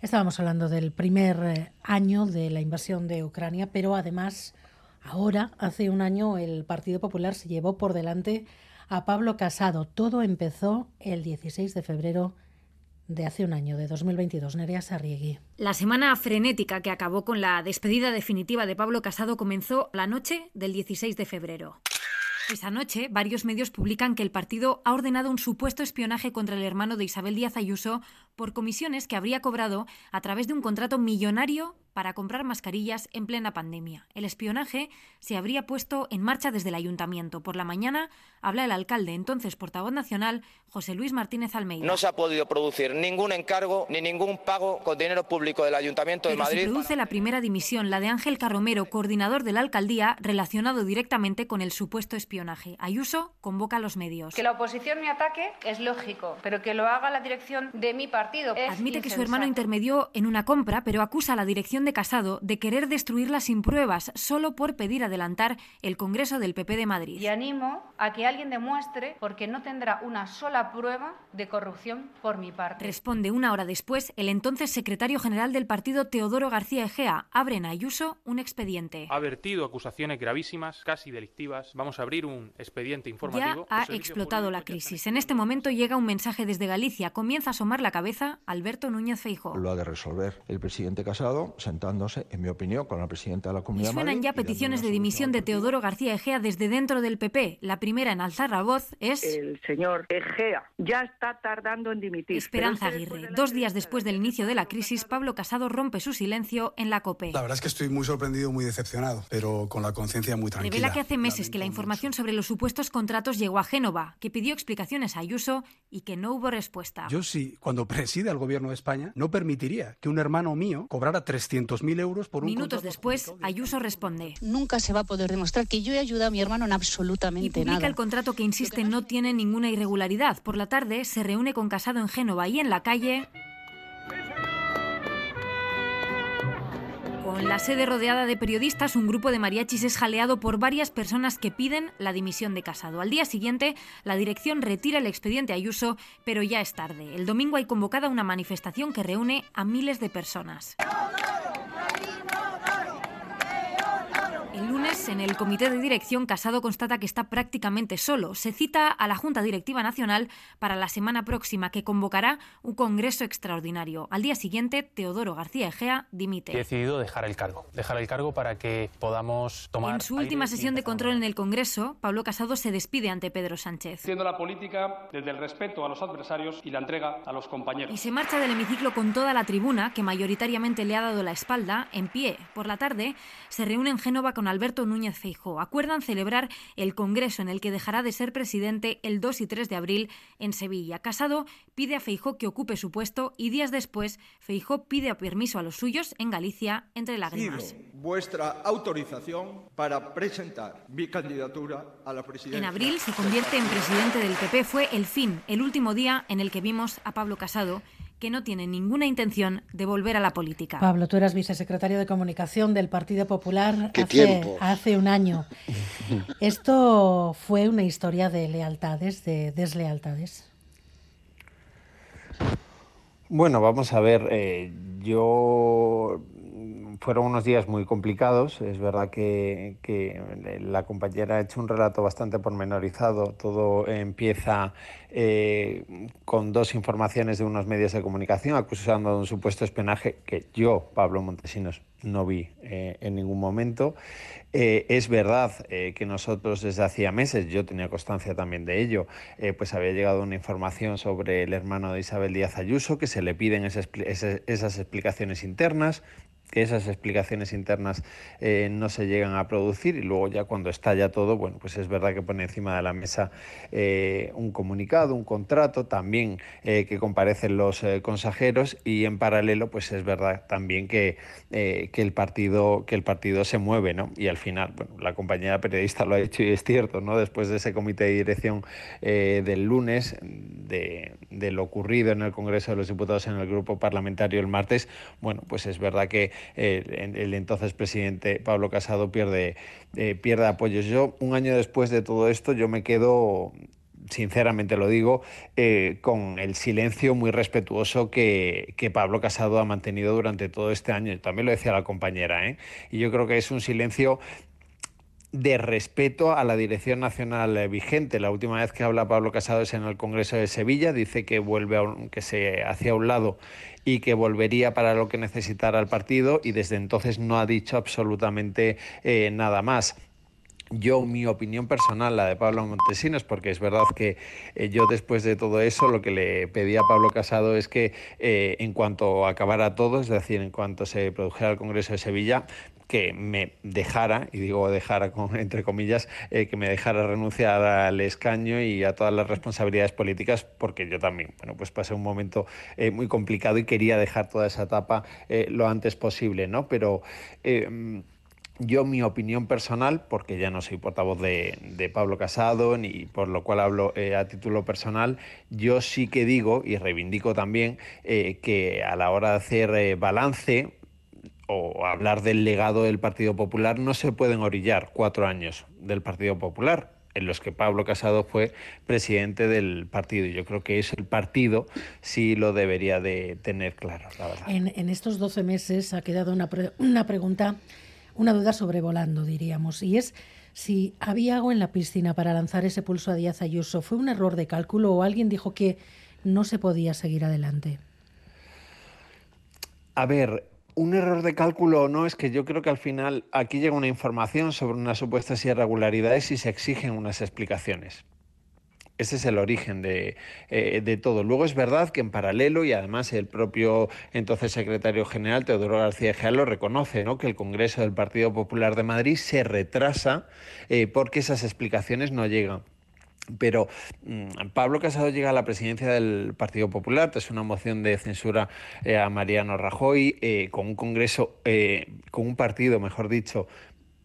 Estábamos hablando del primer eh, año de la invasión de Ucrania, pero además ahora, hace un año, el Partido Popular se llevó por delante a Pablo Casado. Todo empezó el 16 de febrero de hace un año, de 2022. Nerea Sarriegui. La semana frenética que acabó con la despedida definitiva de Pablo Casado comenzó la noche del 16 de febrero. Esa noche, varios medios publican que el partido ha ordenado un supuesto espionaje contra el hermano de Isabel Díaz Ayuso por comisiones que habría cobrado a través de un contrato millonario para comprar mascarillas en plena pandemia. El espionaje se habría puesto en marcha desde el ayuntamiento. Por la mañana habla el alcalde, entonces portavoz nacional, José Luis Martínez Almeida. No se ha podido producir ningún encargo ni ningún pago con dinero público del Ayuntamiento de Madrid. Se produce la primera dimisión, la de Ángel Carromero, coordinador de la alcaldía, relacionado directamente con el supuesto espionaje. Ayuso convoca a los medios. Que la oposición me ataque es lógico, pero que lo haga la dirección de mi partido. Admite que su hermano intermedió en una compra, pero acusa a la dirección de Casado de querer destruirla sin pruebas, solo por pedir adelantar el Congreso del PP de Madrid. Y animo a que alguien demuestre, porque no tendrá una sola prueba de corrupción por mi parte. Responde una hora después el entonces secretario general del partido Teodoro García Egea. Abre en Ayuso un expediente. Ha vertido acusaciones gravísimas, casi delictivas. Vamos a abrir un expediente informativo. Ya ha explotado la crisis. En este momento llega un mensaje desde Galicia. Comienza a asomar la cabeza Alberto Núñez Feijóo. Lo ha de resolver el presidente Casado en mi opinión, con la presidenta de la Comunidad y suenan ya peticiones de dimisión de Teodoro García Egea desde dentro del PP. La primera en alzar la voz es... El señor Egea ya está tardando en dimitir. Esperanza Aguirre. Dos días después del inicio de la crisis, Pablo Casado rompe su silencio en la COPE. La verdad es que estoy muy sorprendido, muy decepcionado, pero con la conciencia muy tranquila. Revela que hace meses que la información sobre los supuestos contratos llegó a Génova, que pidió explicaciones a Ayuso y que no hubo respuesta. Yo sí, cuando preside al gobierno de España, no permitiría que un hermano mío cobrara 300.000 euros por un Minutos después, Ayuso responde. Nunca se va a poder demostrar que yo he ayudado a mi hermano en absolutamente y publica el contrato que insiste no tiene ninguna irregularidad. Por la tarde se reúne con Casado en Génova y en la calle... Con la sede rodeada de periodistas, un grupo de mariachis es jaleado por varias personas que piden la dimisión de Casado. Al día siguiente, la dirección retira el expediente Ayuso, pero ya es tarde. El domingo hay convocada una manifestación que reúne a miles de personas. En el comité de dirección, Casado constata que está prácticamente solo. Se cita a la Junta Directiva Nacional para la semana próxima, que convocará un congreso extraordinario. Al día siguiente, Teodoro García Egea dimite. He decidido dejar el cargo. Dejar el cargo para que podamos tomar. En su última sesión de control en el Congreso, Pablo Casado se despide ante Pedro Sánchez. Siendo la política desde el respeto a los adversarios y la entrega a los compañeros. Y se marcha del hemiciclo con toda la tribuna, que mayoritariamente le ha dado la espalda, en pie. Por la tarde, se reúne en Génova con Alberto Núñez Feijóo. Acuerdan celebrar el Congreso en el que dejará de ser presidente el 2 y 3 de abril en Sevilla. Casado pide a Feijóo que ocupe su puesto y días después Feijóo pide permiso a los suyos en Galicia entre lágrimas. Pido vuestra autorización para presentar mi candidatura a la presidencia. En abril se convierte en presidente del PP. Fue el fin, el último día en el que vimos a Pablo Casado que no tiene ninguna intención de volver a la política. Pablo, tú eras vicesecretario de Comunicación del Partido Popular hace, hace, un año. ¿Esto fue una historia de lealtades, de deslealtades? Bueno, vamos a ver, eh, yo fueron unos días muy complicados. Es verdad que, la compañera ha hecho un relato bastante pormenorizado. Todo empieza eh, con dos informaciones de unos medios de comunicación acusando de un supuesto espionaje que yo, Pablo Montesinos, no vi eh, en ningún momento. Eh, es verdad que nosotros desde hacía meses, yo tenía constancia también de ello, pues había llegado una información sobre el hermano de Isabel Díaz Ayuso, que se le piden esas, esas explicaciones internas que esas explicaciones internas eh, no se llegan a producir y luego ya cuando estalla todo, bueno, pues es verdad que pone encima de la mesa eh, un comunicado, un contrato, también eh, que comparecen los consejeros y en paralelo, pues es verdad también que, que, el partido, que el partido se mueve, ¿no? Y al final, bueno, la compañera periodista lo ha dicho y es cierto, ¿no? Después de ese comité de dirección del lunes, de, de lo ocurrido en el Congreso de los Diputados en el grupo parlamentario el martes, bueno, pues es verdad que el, entonces presidente Pablo Casado pierde, eh, pierde apoyos. Yo, un año después de todo esto, yo me quedo sinceramente lo digo, eh, con el silencio muy respetuoso que, Pablo Casado ha mantenido durante todo este año. También lo decía la compañera, ¿eh? y yo creo que es un silencio de respeto a la dirección nacional vigente. La última vez que habla Pablo Casado es en el Congreso de Sevilla, dice que vuelve a que se hacia un lado y que volvería para lo que necesitara el partido y desde entonces no ha dicho absolutamente eh, nada más yo, mi opinión personal, la de Pablo Montesinos, porque es verdad que eh, yo después de todo eso lo que le pedí a Pablo Casado es que eh, en cuanto acabara todo, es decir, en cuanto se produjera el Congreso de Sevilla, que me dejara, y digo dejara entre comillas, eh, que me dejara renunciar al escaño y a todas las responsabilidades políticas, porque yo también, bueno, pues pasé un momento muy complicado y quería dejar toda esa etapa lo antes posible, ¿no? Pero yo, mi opinión personal, porque ya no soy portavoz de, Pablo Casado, ni por lo cual hablo eh, a título personal, yo sí que digo y reivindico también eh, que a la hora de hacer eh, balance o hablar del legado del Partido Popular no se pueden orillar cuatro años del Partido Popular en los que Pablo Casado fue presidente del partido. Y yo creo que es el partido sí lo debería de tener claro, la verdad. En, estos 12 meses ha quedado una, una pregunta una duda sobrevolando, diríamos, y es si había agua en la piscina para lanzar ese pulso a Díaz Ayuso. ¿Fue un error de cálculo o alguien dijo que no se podía seguir adelante? A ver, un error de cálculo o no es que yo creo que al final aquí llega una información sobre unas supuestas irregularidades y se exigen unas explicaciones. Ese es el origen eh, de, todo. Luego es verdad que en paralelo, y además el propio entonces secretario general, Teodoro García Gea, lo reconoce, ¿no? que el Congreso del Partido Popular de Madrid se retrasa eh, porque esas explicaciones no llegan. Pero mm, Pablo Casado llega a la presidencia del Partido Popular tras una moción de censura eh, a Mariano Rajoy, con un Congreso, con un partido, mejor dicho,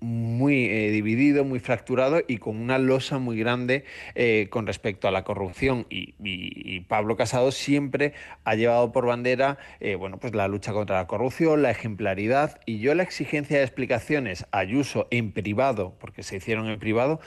muy eh, dividido, muy fracturado y con una losa muy grande eh, con respecto a la corrupción. Y, Pablo Casado siempre ha llevado por bandera eh, bueno, pues la lucha contra la corrupción, la ejemplaridad. Y yo la exigencia de explicaciones a Ayuso en privado, porque se hicieron en privado,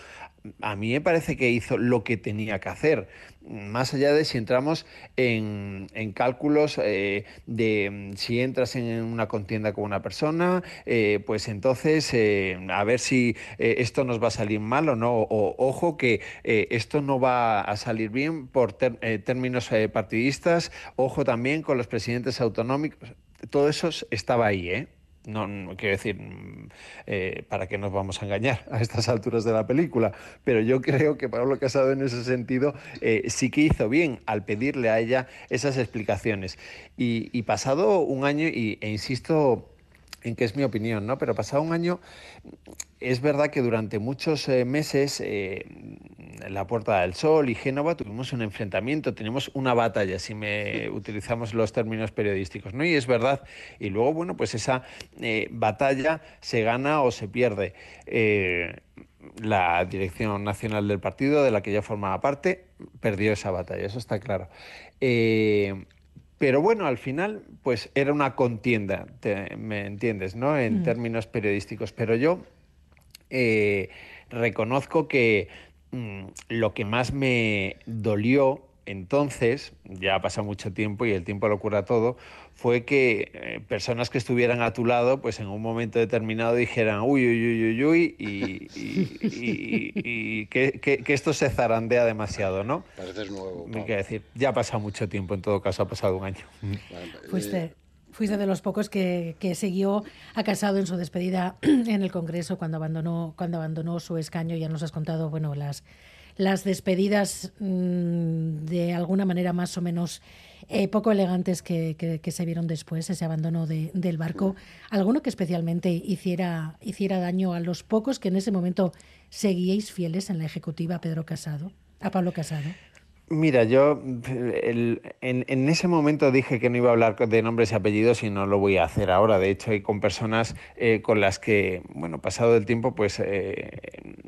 a mí me parece que hizo lo que tenía que hacer. Más allá de si entramos en, cálculos eh, de mm, si entras en una contienda con una persona, eh, pues entonces eh, a ver si esto nos va a salir mal o no. O, ojo que esto no va a salir bien por términos partidistas. Ojo también con los presidentes autonómicos. Todo eso estaba ahí, ¿eh? No, quiero decir, mm, eh, para qué nos vamos a engañar a estas alturas de la película, pero yo creo que Pablo Casado en ese sentido eh, sí que hizo bien al pedirle a ella esas explicaciones. Y, pasado un año, y, e insisto en que es mi opinión, ¿no? Pero pasado un año, es verdad que durante muchos eh, meses la Puerta del Sol y Génova tuvimos un enfrentamiento, tenemos una batalla, si me utilizamos los términos periodísticos, ¿no? Y es verdad. Y luego, bueno, pues esa eh, batalla se gana o se pierde. Eh, la dirección nacional del partido, de la que ya formaba parte, perdió esa batalla, eso está claro. Eh, pero bueno, al final, pues era una contienda, ¿me entiendes? ¿no? En mm. términos periodísticos. Pero yo reconozco que Mm, lo que más me dolió entonces, ya ha pasado mucho tiempo y el tiempo lo cura todo, fue que eh, personas que estuvieran a tu lado, pues en un momento determinado dijeran, uy, uy, uy, uy, uy, y, que, esto se zarandea demasiado, ¿no? Pareces nuevo. Hay que decir, ya ha pasado mucho tiempo, en todo caso ha pasado un año. Fuiste, fuiste de los pocos que, que siguió a Casado en su despedida en el Congreso cuando abandonó, cuando abandonó su escaño. Ya nos has contado, bueno, las las despedidas mm, de alguna manera más o menos eh, poco elegantes que, se vieron después, ese abandono del barco, alguno que especialmente hiciera, hiciera daño a los pocos que en ese momento seguíais fieles en la ejecutiva Pedro Casado, a Pablo Casado. Mira, yo en, ese momento dije que no iba a hablar de nombres y apellidos y no lo voy a hacer ahora. De hecho, hay con personas eh, con las que, bueno, pasado el tiempo, pues eh,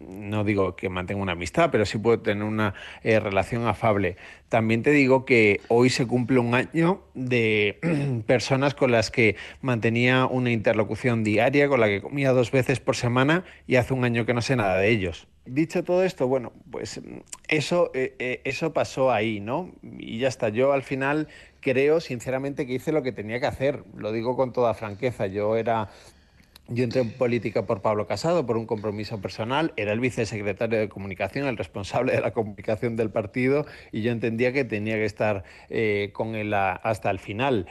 no digo que mantenga una amistad, pero sí puedo tener una eh, relación afable. También te digo que hoy se cumple un año de personas con las que mantenía una interlocución diaria, con la que comía dos veces por semana y hace un año que no sé nada de ellos. Dicho todo esto, bueno, pues eso, eh, eh, eso pasó ahí, ¿no? Y ya está. Yo al final creo, sinceramente, que hice lo que tenía que hacer. Lo digo con toda franqueza. Yo era yo entré en política por Pablo Casado, por un compromiso personal, era el vicesecretario de comunicación, el responsable de la comunicación del partido, y yo entendía que tenía que estar eh, con él hasta el final.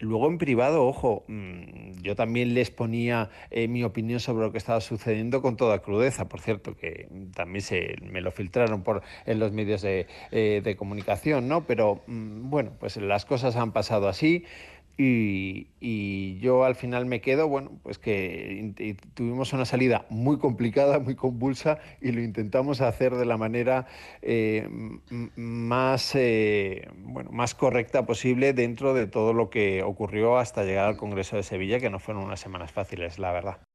Luego en privado, ojo, mm, yo también les ponía eh, mi opinión sobre lo que estaba sucediendo con toda crudeza, por cierto, que también se, me lo filtraron por, en los medios de, de comunicación, ¿no? Pero mm, bueno, pues las cosas han pasado así. Y, yo al final me quedo, bueno, pues que tuvimos una salida muy complicada, muy convulsa y lo intentamos hacer de la manera eh, más, eh, bueno, más correcta posible dentro de todo lo que ocurrió hasta llegar al Congreso de Sevilla, que no fueron unas semanas fáciles, la verdad.